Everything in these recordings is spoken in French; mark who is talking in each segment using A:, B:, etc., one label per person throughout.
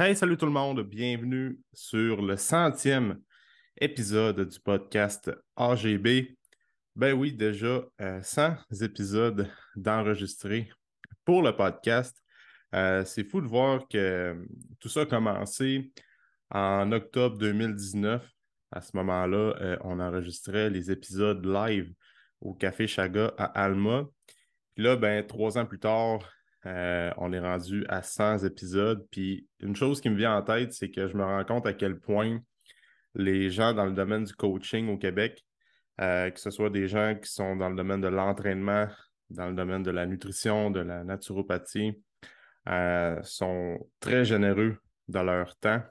A: Hey, salut tout le monde, bienvenue sur le centième épisode du podcast AGB. Ben oui, déjà 100 euh, épisodes d'enregistrés pour le podcast. Euh, c'est fou de voir que euh, tout ça a commencé en octobre 2019. À ce moment-là, on enregistrait les épisodes live au Café Chaga à Alma. Puis là, ben, trois ans plus tard, euh, on est rendu à 100 épisodes. Puis une chose qui me vient en tête, c'est que je me rends compte à quel point les gens dans le domaine du coaching au Québec, euh, que ce soit des gens qui sont dans le domaine de l'entraînement, dans le domaine de la nutrition, de la naturopathie, euh, sont très généreux dans leur temps.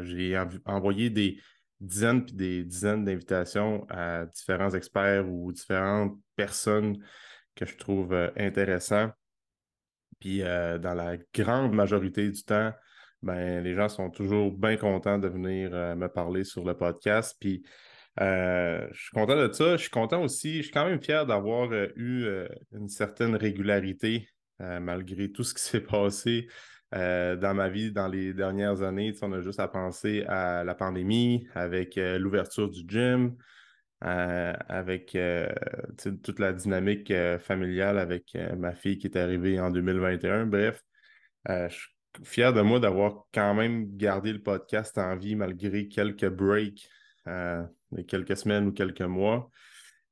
A: J'ai envoyé des dizaines puis des dizaines d'invitations à différents experts ou différentes personnes que je trouve intéressants. Puis euh, dans la grande majorité du temps, ben, les gens sont toujours bien contents de venir euh, me parler sur le podcast. Puis euh, je suis content de ça. Je suis content aussi, je suis quand même fier d'avoir eu une certaine régularité malgré tout ce qui s'est passé dans ma vie dans les dernières années. on a juste à penser à la pandémie avec l'ouverture du gym, euh, avec euh, toute la dynamique euh, familiale avec ma fille qui est arrivée en 2021. Bref, je suis fier de moi d'avoir quand même gardé le podcast en vie malgré quelques breaks de quelques semaines ou quelques mois.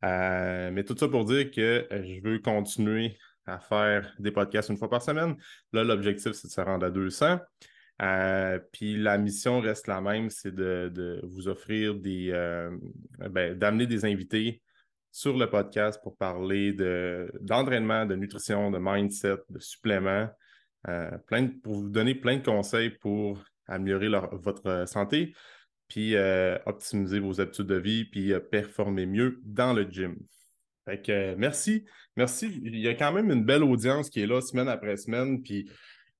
A: mais tout ça pour dire que je veux continuer à faire des podcasts une fois par semaine. Là, l'objectif, c'est de se rendre à 200. Euh, puis la mission reste la même, c'est de, vous offrir des, euh, ben, d'amener des invités sur le podcast pour parler d'entraînement, de, nutrition, de mindset, de suppléments, euh, plein pour vous donner plein de conseils pour améliorer votre santé, puis optimiser vos habitudes de vie, puis performer mieux dans le gym. Fait que merci, merci. Il y a quand même une belle audience qui est là semaine après semaine, puis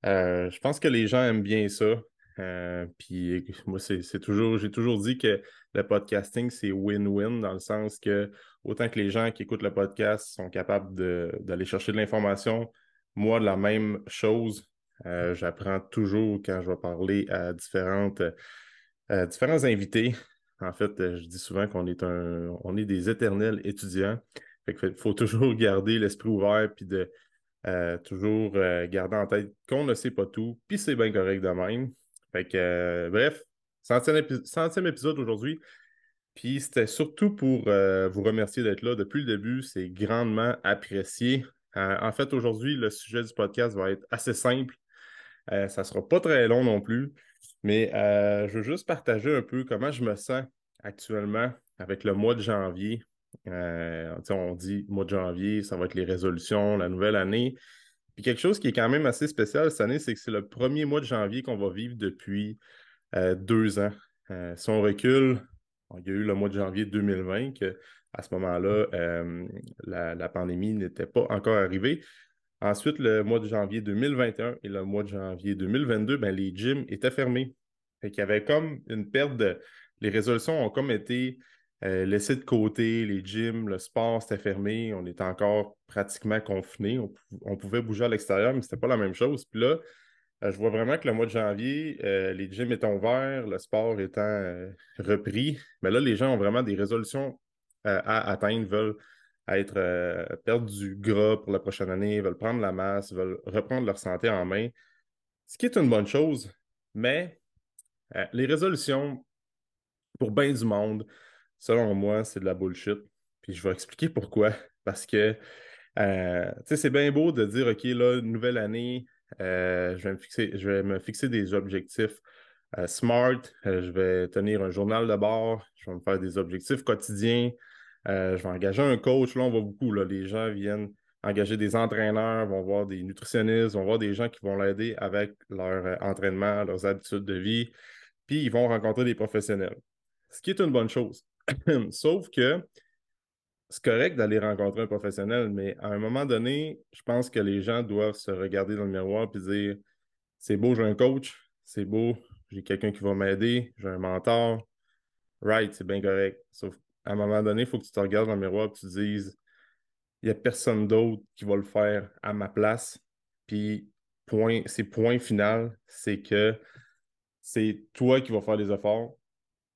A: euh, je pense que les gens aiment bien ça. Euh, puis moi, c'est toujours, j'ai toujours dit que le podcasting, c'est win-win dans le sens que autant que les gens qui écoutent le podcast sont capables d'aller chercher de l'information, moi, de la même chose, euh, j'apprends toujours quand je vais parler à différentes, différents invités. En fait, je dis souvent qu'on est un, est des éternels étudiants. Il faut toujours garder l'esprit ouvert puis de, euh, toujours euh, garder en tête qu'on ne sait pas tout, puis c'est bien correct de même. Fait que, euh, bref, centième, épisode aujourd'hui. Puis c'était surtout pour vous remercier d'être là depuis le début. C'est grandement apprécié. en fait, aujourd'hui, le sujet du podcast va être assez simple. ça ne sera pas très long non plus. Mais je veux juste partager un peu comment je me sens actuellement avec le mois de janvier. Euh, on dit mois de janvier, ça va être les résolutions, la nouvelle année. Puis quelque chose qui est quand même assez spécial cette année, c'est que c'est le premier mois de janvier qu'on va vivre depuis euh, deux ans. Euh, si on recule, il y a eu le mois de janvier 2020, que à ce moment-là, la, pandémie n'était pas encore arrivée. Ensuite, le mois de janvier 2021 et le mois de janvier 2022, ben, les gyms étaient fermés. Fait qu'il y avait comme une perte de. Les résolutions ont comme été euh, laisser de côté les gyms, le sport, c'était fermé. On était encore pratiquement confinés. On, pouvait bouger à l'extérieur, mais ce n'était pas la même chose. Puis là, euh, je vois vraiment que le mois de janvier, euh, les gyms étant ouverts, le sport étant repris. Mais là, les gens ont vraiment des résolutions à atteindre, veulent être perdre du gras pour la prochaine année, veulent prendre la masse, veulent reprendre leur santé en main. Ce qui est une bonne chose, mais les résolutions, pour bien du monde, selon moi, c'est de la bullshit. Puis je vais expliquer pourquoi. Parce que, euh, tu sais, c'est bien beau de dire, OK, là, nouvelle année, euh, je, vais me fixer, je vais me fixer des objectifs euh, smart, je vais tenir un journal de bord, je vais me faire des objectifs quotidiens, je vais engager un coach. Là, on voit beaucoup, là, les gens viennent engager des entraîneurs, vont voir des nutritionnistes, vont voir des gens qui vont l'aider avec leur entraînement, leurs habitudes de vie, puis ils vont rencontrer des professionnels. Ce qui est une bonne chose. Sauf que c'est correct d'aller rencontrer un professionnel, mais à un moment donné, je pense que les gens doivent se regarder dans le miroir et dire c'est beau, j'ai un coach, c'est beau, j'ai quelqu'un qui va m'aider, j'ai un mentor. Right, c'est bien correct. Sauf à un moment donné, il faut que tu te regardes dans le miroir et tu te dises il n'y a personne d'autre qui va le faire à ma place. Puis, point, c'est point final, c'est que c'est toi qui vas faire les efforts.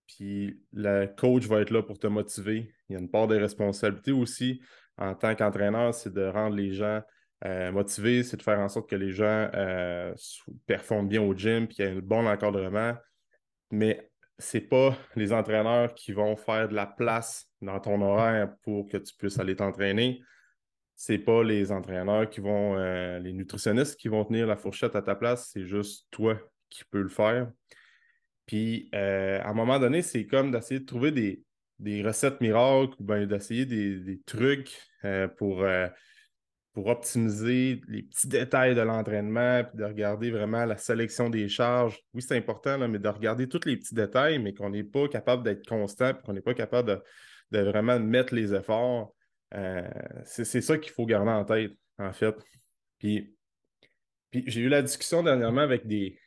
A: Puis le coach va être là pour te motiver. Il y a une part de responsabilité aussi en tant qu'entraîneur, c'est de rendre les gens euh, motivés, c'est de faire en sorte que les gens euh, performent bien au gym, puis qu'il y ait un bon encadrement. Mais ce n'est pas les entraîneurs qui vont faire de la place dans ton horaire pour que tu puisses aller t'entraîner. Ce n'est pas les entraîneurs qui vont, euh, les nutritionnistes qui vont tenir la fourchette à ta place, c'est juste toi qui peux le faire. Puis, à un moment donné, c'est comme d'essayer de trouver des, des recettes miracles ou bien d'essayer des, trucs euh, pour, euh, pour optimiser les petits détails de l'entraînement, puis de regarder vraiment la sélection des charges. Oui, c'est important, mais de regarder tous les petits détails, mais qu'on n'est pas capable d'être constant, puis qu'on n'est pas capable de, vraiment mettre les efforts. Euh, c'est ça qu'il faut garder en tête, en fait. Puis, puis j'ai eu la discussion dernièrement avec des,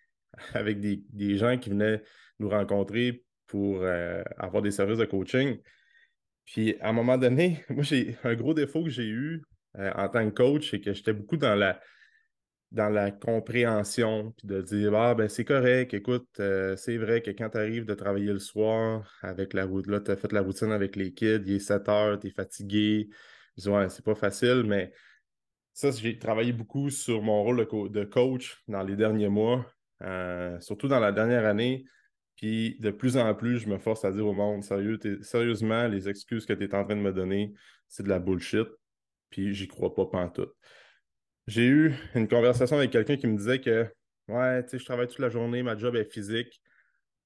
A: avec des, des gens qui venaient nous rencontrer pour euh, avoir des services de coaching. Puis à un moment donné, moi, j'ai un gros défaut que j'ai eu euh, en tant que coach, c'est que j'étais beaucoup dans la, dans la compréhension, puis de dire Ah, ben c'est correct, écoute, euh, c'est vrai que quand tu arrives de travailler le soir avec la route, là, tu as fait la routine avec les kids, il est 7 heures, tu es fatigué. Dis Ouais, c'est pas facile, mais ça, j'ai travaillé beaucoup sur mon rôle de coach dans les derniers mois, surtout dans la dernière année. Puis de plus en plus, je me force à dire au monde, sérieusement, les excuses que tu es en train de me donner, c'est de la bullshit. Puis j'y crois pas pantoute. J'ai eu une conversation avec quelqu'un qui me disait que Ouais, tu sais, je travaille toute la journée, ma job est physique.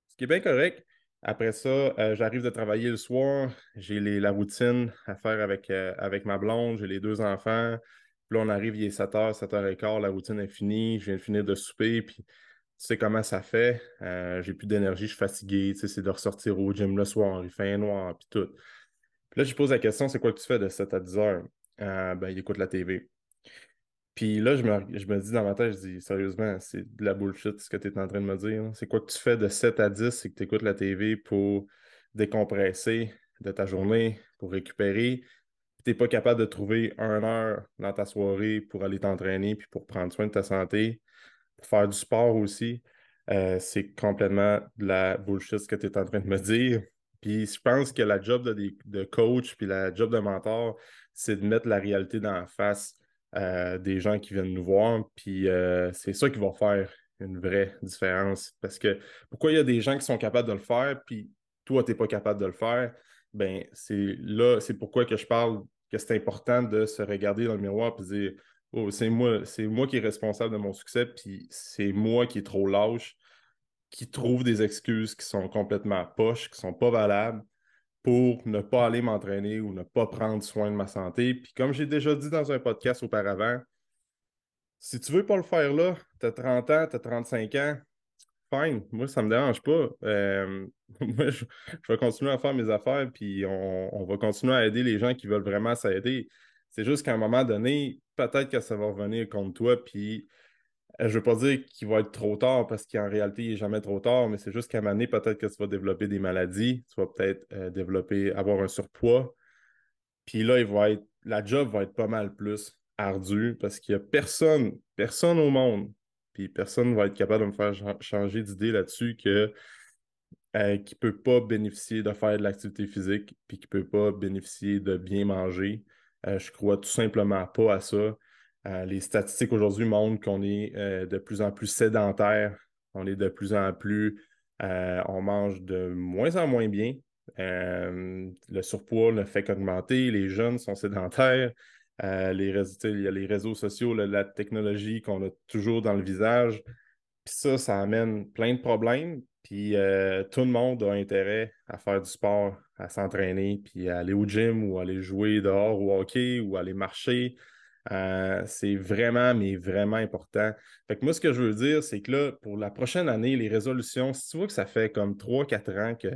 A: Ce qui est bien correct. Après ça, euh, j'arrive de travailler le soir, j'ai la routine à faire avec, euh, avec ma blonde, j'ai les deux enfants. Puis là, on arrive, il est 7h, 7h15, la routine est finie, je viens de finir de souper, puis tu sais comment ça fait. Euh, j'ai plus d'énergie, je suis fatigué. c'est de ressortir au gym le soir, il fait noir, puis tout. Puis là, je pose la question c'est quoi que tu fais de 7 à 10 heures? Euh, Ben, il écoute la TV. Puis là, je me, dis dans ma tête, je dis sérieusement, c'est de la bullshit ce que tu es en train de me dire. C'est quoi que tu fais de 7 à 10 C'est que tu écoutes la TV pour décompresser de ta journée, pour récupérer. Tu n'es pas capable de trouver une heure dans ta soirée pour aller t'entraîner puis pour prendre soin de ta santé faire du sport aussi, euh, c'est complètement de la bullshit ce que tu es en train de me dire. Puis je pense que la job de, coach puis la job de mentor, c'est de mettre la réalité dans la face euh, des gens qui viennent nous voir. Puis euh, c'est ça qui va faire une vraie différence. Parce que pourquoi il y a des gens qui sont capables de le faire, puis toi, tu n'es pas capable de le faire, ben c'est là, c'est pourquoi que je parle que c'est important de se regarder dans le miroir et dire Oh, c'est moi, c'est moi qui est responsable de mon succès, puis c'est moi qui est trop lâche, qui trouve des excuses qui sont complètement poches, qui sont pas valables pour ne pas aller m'entraîner ou ne pas prendre soin de ma santé. Puis comme j'ai déjà dit dans un podcast auparavant, si tu veux pas le faire là, tu as 30 ans, tu as 35 ans, fine, moi ça me dérange pas. Euh, moi, je, vais continuer à faire mes affaires, puis on, on va continuer à aider les gens qui veulent vraiment s'aider. C'est juste qu'à un moment donné, peut-être que ça va revenir contre toi. Puis, euh, je ne veux pas dire qu'il va être trop tard parce qu'en réalité, il n'est jamais trop tard, mais c'est juste qu'à un moment peut-être que tu vas développer des maladies, tu vas peut-être euh, développer, avoir un surpoids. Puis là, il va être, la job va être pas mal plus ardue parce qu'il n'y a personne, personne au monde, puis personne ne va être capable de me faire changer d'idée là-dessus que euh, qui ne peut pas bénéficier de faire de l'activité physique, puis qui ne peut pas bénéficier de bien manger, euh, je crois tout simplement pas à ça. Euh, les statistiques aujourd'hui montrent qu'on est euh, de plus en plus sédentaire, on est de plus en plus, on mange de moins en moins bien. le surpoids ne fait qu'augmenter, les jeunes sont sédentaires, les réseaux, il y a les réseaux sociaux, la technologie qu'on a toujours dans le visage. Puis ça, ça amène plein de problèmes. Puis euh, tout le monde a intérêt à faire du sport, à s'entraîner, puis à aller au gym ou aller jouer dehors au hockey ou aller marcher. Euh, c'est vraiment, mais vraiment important. Fait que moi, ce que je veux dire, c'est que là, pour la prochaine année, les résolutions, si tu vois que ça fait comme 3-4 ans que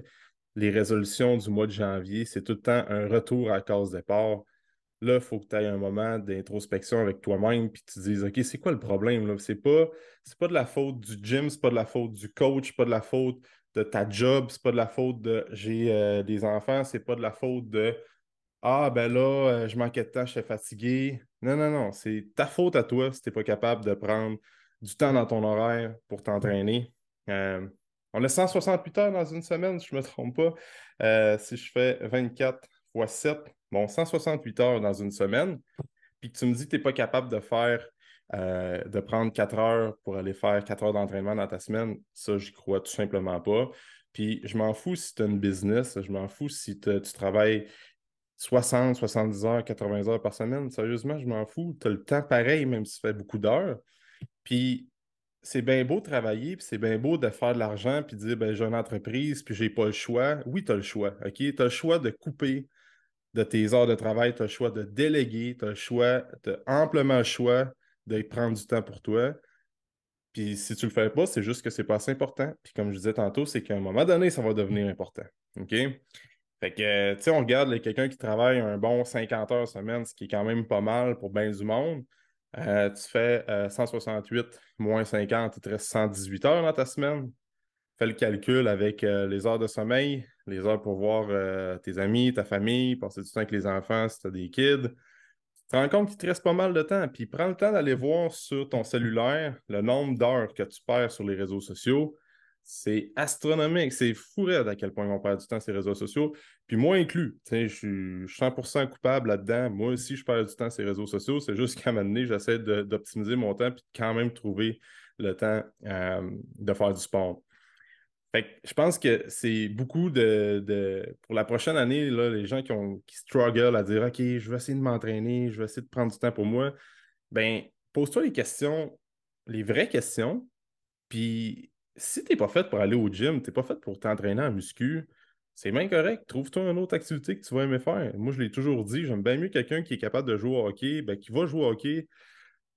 A: les résolutions du mois de janvier, c'est tout le temps un retour à cause départ, Là, il faut que tu aies un moment d'introspection avec toi-même, puis tu te dises, OK, c'est quoi le problème? Ce n'est pas, pas de la faute du gym, c'est pas de la faute du coach, c'est pas de la faute de ta job, c'est pas de la faute de j'ai euh, des enfants, c'est pas de la faute de Ah, ben là, euh, je manquais de temps, je suis fatigué. Non, non, non, c'est ta faute à toi si tu n'es pas capable de prendre du temps dans ton horaire pour t'entraîner. Euh, On a 168 heures dans une semaine, je ne me trompe pas. Si je fais 24 x 7, bon, 168 heures dans une semaine, puis que tu me dis que tu n'es pas capable de faire, euh, de prendre 4 heures pour aller faire 4 heures d'entraînement dans ta semaine, ça, j'y crois tout simplement pas. Puis je m'en fous si tu as une business, je m'en fous si tu travailles 60, 70 heures, 80 heures par semaine. Sérieusement, je m'en fous. Tu as le temps pareil, même si tu fais beaucoup d'heures. Puis c'est bien beau de travailler, puis c'est bien beau de faire de l'argent, puis de dire ben, j'ai une entreprise, puis j'ai pas le choix. Oui, tu as le choix. OK? Tu as le choix de couper de tes heures de travail, tu as le choix de déléguer, tu as le choix, tu as amplement le choix de prendre du temps pour toi. Puis si tu le fais pas, c'est juste que c'est pas assez important. Puis comme je disais tantôt, c'est qu'à un moment donné, ça va devenir important. OK? Fait que, tu sais, on regarde quelqu'un qui travaille un bon 50 heures semaine, ce qui est quand même pas mal pour bien du monde. Euh, tu fais 168 euh, moins 50, il te reste 118 heures dans ta semaine. Fais le calcul avec euh, les heures de sommeil, les heures pour voir tes amis, ta famille, passer du temps avec les enfants si tu as des kids. Tu te rends compte qu'il te reste pas mal de temps. Puis prends le temps d'aller voir sur ton cellulaire le nombre d'heures que tu perds sur les réseaux sociaux c'est astronomique. C'est fou à quel point on perd du temps sur les réseaux sociaux. Puis moi inclus, je suis 100% coupable là-dedans. Moi aussi, je perds du temps sur les réseaux sociaux. C'est juste qu'à un moment donné, j'essaie d'optimiser mon temps puis quand même trouver le temps euh, de faire du sport. Je pense que c'est beaucoup de, Pour la prochaine année, là, les gens qui, ont, qui struggle à dire OK, je vais essayer de m'entraîner, je vais essayer de prendre du temps pour moi, ben pose-toi les questions, les vraies questions, puis si tu n'es pas fait pour aller au gym, tu n'es pas fait pour t'entraîner en muscu, c'est bien correct. Trouve-toi une autre activité que tu vas aimer faire. Moi, je l'ai toujours dit, j'aime bien mieux quelqu'un qui est capable de jouer au hockey, ben, qui va jouer au hockey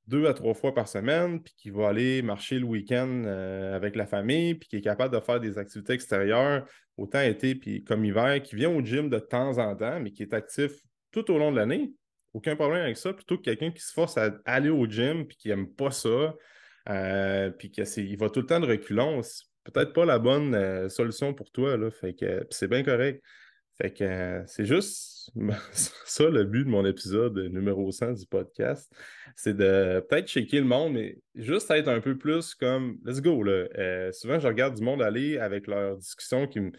A: deux à trois fois par semaine, puis qui va aller marcher le week-end euh, avec la famille, puis qui est capable de faire des activités extérieures, autant été puis comme hiver, qui vient au gym de temps en temps, mais qui est actif tout au long de l'année. Aucun problème avec ça, plutôt que quelqu'un qui se force à aller au gym puis qui n'aime pas ça, euh, puis qu'il va tout le temps de reculons, peut-être pas la bonne euh, solution pour toi. Là, fait que c'est bien correct. Fait que euh, c'est juste ça le but de mon épisode numéro 100 du podcast. C'est de peut-être checker le monde, mais juste être un peu plus comme let's go. Là. souvent, je regarde du monde aller avec leurs discussions qui me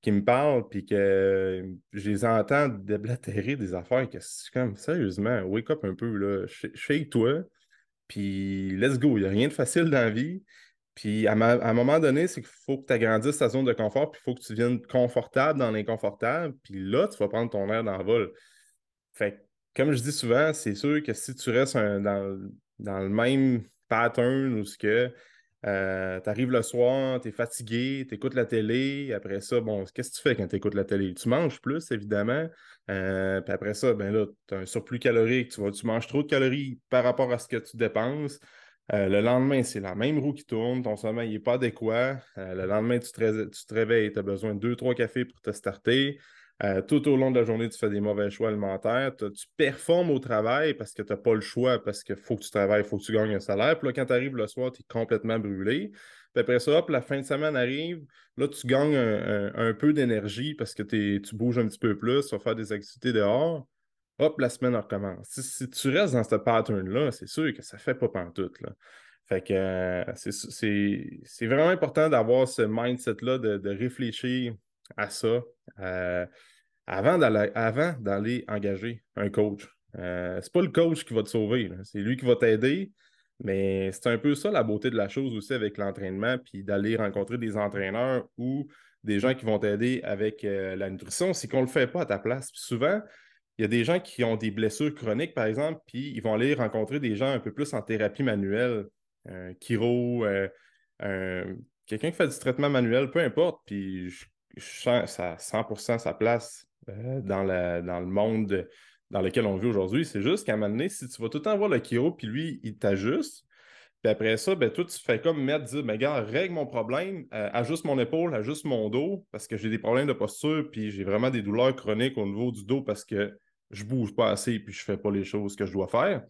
A: qui me parlent, puis que je les entends déblatérer des affaires que c'est comme, sérieusement, wake up un peu, là, shake-toi, puis, let's go. Il n'y a rien de facile dans la vie. Puis, à, un moment donné, c'est qu'il faut que tu agrandisses ta zone de confort, puis il faut que tu viennes confortable dans l'inconfortable. Puis là, tu vas prendre ton air d'envol. Fait comme je dis souvent, c'est sûr que si tu restes dans, dans, le même pattern ou ce que euh, tu arrives le soir, tu es fatigué, tu écoutes la télé. Après ça, bon, qu'est-ce que tu fais quand tu écoutes la télé? Tu manges plus, évidemment. Euh, puis après ça, ben là, tu as un surplus calorique. Tu, tu manges trop de calories par rapport à ce que tu dépenses. Euh, le lendemain, c'est la même roue qui tourne, ton sommeil n'est pas adéquat. le lendemain, tu te, tu réveilles, tu as besoin de 2-3 cafés pour te starter. Euh, tout au long de la journée, tu fais des mauvais choix alimentaires. Tu performes au travail parce que tu n'as pas le choix, parce qu'il faut que tu travailles, il faut que tu gagnes un salaire. Puis là, quand tu arrives le soir, tu es complètement brûlé. Puis après ça, hop, la fin de semaine arrive. Là, tu gagnes un, peu d'énergie parce que tu bouges un petit peu plus, tu vas faire des activités dehors. Hop, la semaine recommence. Si, tu restes dans ce pattern-là, c'est sûr que ça ne fait pas pantoute. Là. Fait que euh, c'est vraiment important d'avoir ce mindset-là, de, de réfléchir à ça euh, avant d'aller engager un coach. Euh, c'est pas le coach qui va te sauver, c'est lui qui va t'aider. Mais c'est un peu ça la beauté de la chose aussi avec l'entraînement, puis d'aller rencontrer des entraîneurs ou des gens qui vont t'aider avec euh, la nutrition, c'est qu'on ne le fait pas à ta place. souvent, il y a des gens qui ont des blessures chroniques, par exemple, puis ils vont aller rencontrer des gens un peu plus en thérapie manuelle, un chiro, quelqu'un qui fait du traitement manuel, peu importe. Puis je sens ça 100% sa place euh, dans, dans le monde dans lequel on vit aujourd'hui. C'est juste qu'à un moment donné, si tu vas tout le temps voir le Kiro, puis lui, il t'ajuste, puis après ça, ben, toi, tu fais comme mettre, dire, mais gars, règle mon problème, euh, ajuste mon épaule, ajuste mon dos, parce que j'ai des problèmes de posture, puis j'ai vraiment des douleurs chroniques au niveau du dos parce que je bouge pas assez, puis je fais pas les choses que je dois faire.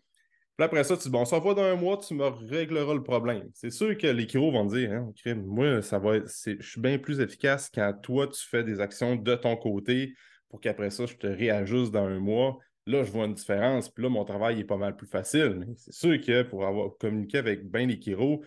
A: Puis après ça, tu dis, bon, ça va dans un mois, tu me régleras le problème. C'est sûr que les chiro vont dire, hein, moi, ça va je suis bien plus efficace quand toi, tu fais des actions de ton côté pour qu'après ça, je te réajuste dans un mois. Là, je vois une différence, puis là, mon travail est pas mal plus facile. C'est sûr que pour avoir communiqué avec bien les chiro,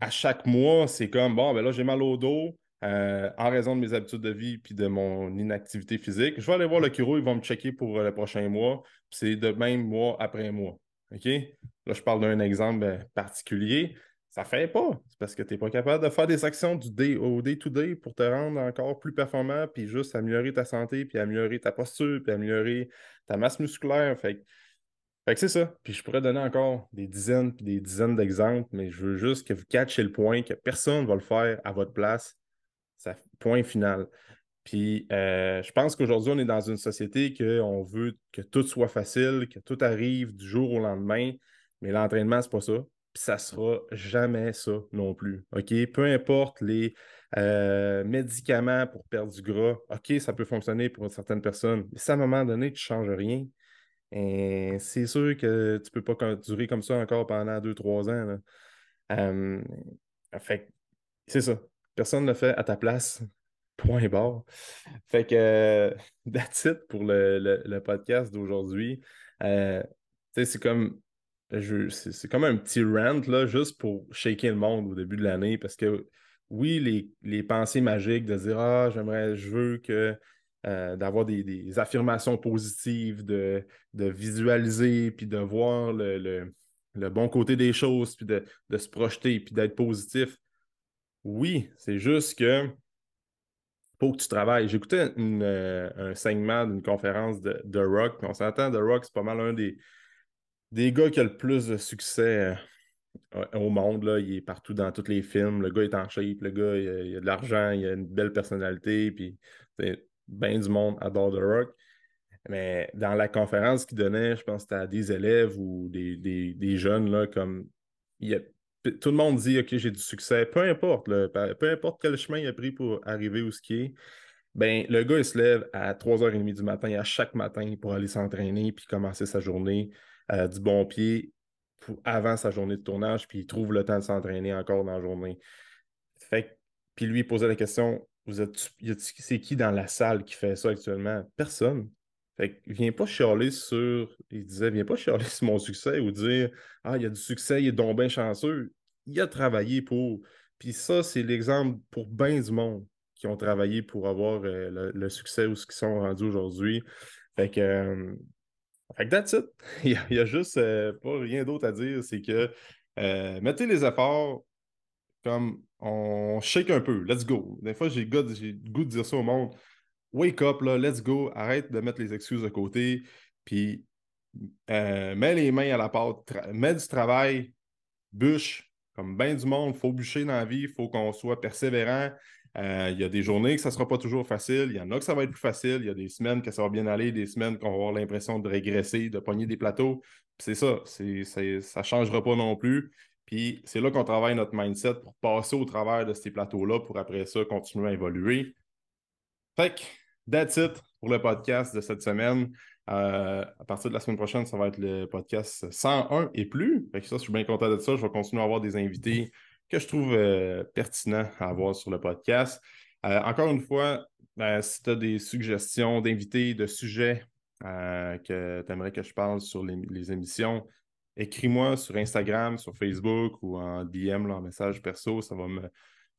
A: à chaque mois, c'est comme bon, ben là, j'ai mal au dos. Euh, en raison de mes habitudes de vie puis de mon inactivité physique, je vais aller voir le chiro, il va me checker pour le prochain mois. C'est de même mois après mois. OK? Là, je parle d'un exemple ben, particulier. Ça ne fait pas. C'est parce que tu n'es pas capable de faire des actions du day au day-to-day pour te rendre encore plus performant, puis juste améliorer ta santé, puis améliorer ta posture, puis améliorer ta masse musculaire. Fait, fait c'est ça. Puis je pourrais donner encore des dizaines puis des dizaines d'exemples, mais je veux juste que vous catchiez le point que personne ne va le faire à votre place. Point final. Puis euh, je pense qu'aujourd'hui, on est dans une société qu'on veut que tout soit facile, que tout arrive du jour au lendemain, mais l'entraînement, c'est pas ça. Puis ça sera jamais ça non plus. OK? Peu importe les euh, médicaments pour perdre du gras, OK, ça peut fonctionner pour certaines personnes, mais à un moment donné, tu ne changes rien, et c'est sûr que tu ne peux pas durer comme ça encore pendant deux, trois ans. Euh, fait c'est ça. Personne ne le fait à ta place. Point barre. Fait que that's it pour le, podcast d'aujourd'hui. Euh, c'est comme c'est comme un petit rant là, juste pour shaker le monde au début de l'année parce que oui, les, pensées magiques de dire Ah, j'aimerais, je veux que euh, d'avoir des, affirmations positives, de, visualiser, puis de voir le, bon côté des choses, puis de, se projeter, puis d'être positif. Oui, c'est juste que faut que tu travailles. J'écoutais euh, un segment d'une conférence de, Rock, on s'entend, The Rock, c'est pas mal un des, des gars qui a le plus de succès euh, au monde. Là. Il est partout dans tous les films. Le gars est en shape, le gars, il a, de l'argent, il a une belle personnalité, puis bien du monde adore The Rock. Mais dans la conférence qu'il donnait, je pense que c'était à des élèves ou des, jeunes, là, comme tout le monde dit OK, j'ai du succès, peu importe, peu importe quel chemin il a pris pour arriver où ce qui est. Ben, le gars, il se lève à 3h30 du matin, à chaque matin pour aller s'entraîner puis commencer sa journée euh, du bon pied avant sa journée de tournage, puis il trouve le temps de s'entraîner encore dans la journée. Fait puis lui, il posait la question vous êtes, c'est qui dans la salle qui fait ça actuellement? Personne. Fait que viens pas chialer sur. Il disait, viens pas chialer sur mon succès ou dire Ah, il y a du succès, il est donc bien chanceux. Il a travaillé pour. Puis ça, c'est l'exemple pour bien du monde qui ont travaillé pour avoir euh, le, succès ou ce qu'ils sont rendus aujourd'hui. Fait que, euh, fait que that's it. il n'y a, juste euh, pas rien d'autre à dire. C'est que mettez les efforts, comme on shake un peu, let's go. Des fois, j'ai le goût de dire ça au monde. Wake up, là, let's go, arrête de mettre les excuses de côté, puis euh, mets les mains à la pâte, mets du travail, bûche, comme bien du monde, il faut bûcher dans la vie, il faut qu'on soit persévérant. Euh, il y a des journées que ça ne sera pas toujours facile, il y en a que ça va être plus facile, il y a des semaines que ça va bien aller, des semaines qu'on va avoir l'impression de régresser, de pogner des plateaux. C'est ça, ça ne changera pas non plus. Puis c'est là qu'on travaille notre mindset pour passer au travers de ces plateaux-là pour après ça continuer à évoluer. Fait que, that's it pour le podcast de cette semaine. Euh, à partir de la semaine prochaine, ça va être le podcast 101 et plus. Que ça, je suis bien content de ça. Je vais continuer à avoir des invités que je trouve euh, pertinents à avoir sur le podcast. Euh, encore une fois, ben, si tu as des suggestions d'invités, de sujets que tu aimerais que je parle sur les émissions, écris-moi sur Instagram, sur Facebook ou en DM, en message perso. Ça va me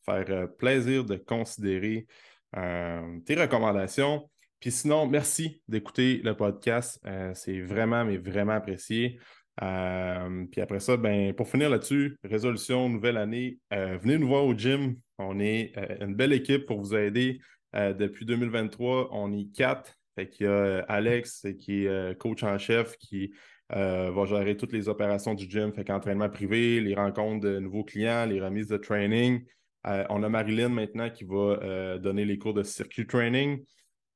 A: faire plaisir de considérer tes recommandations. Puis sinon, merci d'écouter le podcast. Euh, c'est vraiment, mais vraiment apprécié. puis après ça, ben, pour finir là-dessus, résolution, nouvelle année, venez nous voir au gym. On est une belle équipe pour vous aider. depuis 2023, on est quatre. Fait qu'il y a Alex qui est coach en chef qui euh, va gérer toutes les opérations du gym, fait qu'entraînement privé, les rencontres de nouveaux clients, les remises de training. Euh, on a Marilyn maintenant qui va euh, donner les cours de circuit training.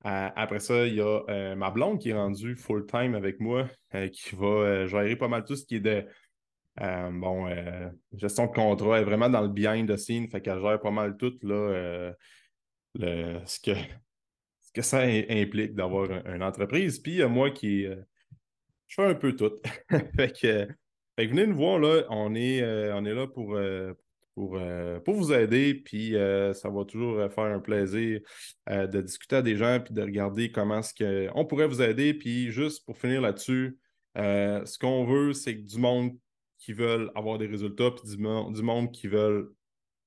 A: après ça, il y a ma blonde qui est rendue full-time avec moi, qui va gérer pas mal tout ce qui est de bon, gestion de contrat. Elle est vraiment dans le behind the scene, fait qu'elle gère pas mal tout là, ce, que, ce que ça implique d'avoir une entreprise. Puis il y a moi qui je fais un peu tout. fait, que, venez nous voir, là. On est, euh, on est là pour, euh, pour, euh, pour vous aider. Puis ça va toujours faire un plaisir de discuter à des gens puis de regarder comment est-ce qu'on pourrait vous aider. Puis juste pour finir là-dessus, ce qu'on veut, c'est que du monde qui veulent avoir des résultats, puis du, du monde qui veulent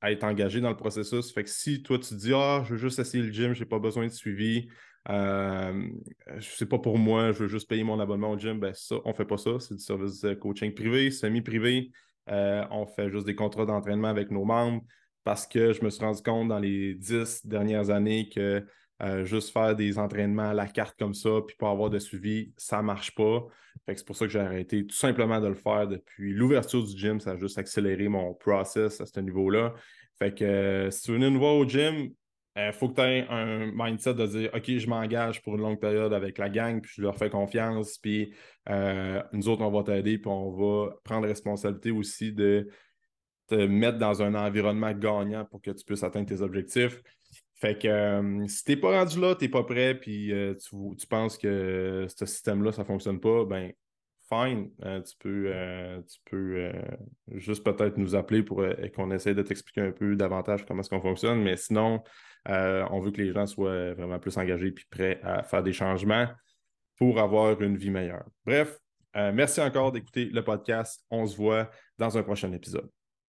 A: être engagé dans le processus. Fait que si toi, tu dis Ah, je veux juste essayer le gym, je n'ai pas besoin de suivi, euh, sais pas pour moi, je veux juste payer mon abonnement au gym, ben ça, on fait pas ça. C'est du service coaching privé, semi-privé. Euh, on fait juste des contrats d'entraînement avec nos membres parce que je me suis rendu compte dans les dix dernières années que euh, juste faire des entraînements à la carte comme ça, puis pas avoir de suivi, ça marche pas. c'est pour ça que j'ai arrêté tout simplement de le faire depuis l'ouverture du gym. Ça a juste accéléré mon process à ce niveau-là. Fait que euh, si tu veux nous voir au gym, il euh, faut que tu aies un mindset de dire OK, je m'engage pour une longue période avec la gang, puis je leur fais confiance, puis nous autres, on va t'aider, puis on va prendre responsabilité aussi de te mettre dans un environnement gagnant pour que tu puisses atteindre tes objectifs. Fait que euh, si t'es pas rendu là, t'es pas prêt, puis euh, tu, penses que ce système-là, ça fonctionne pas, ben fine. Euh, tu peux, tu peux juste peut-être nous appeler pour qu'on essaie de t'expliquer un peu davantage comment est-ce qu'on fonctionne. Mais sinon, on veut que les gens soient vraiment plus engagés puis prêts à faire des changements pour avoir une vie meilleure. Bref, merci encore d'écouter le podcast. On se voit dans un prochain épisode.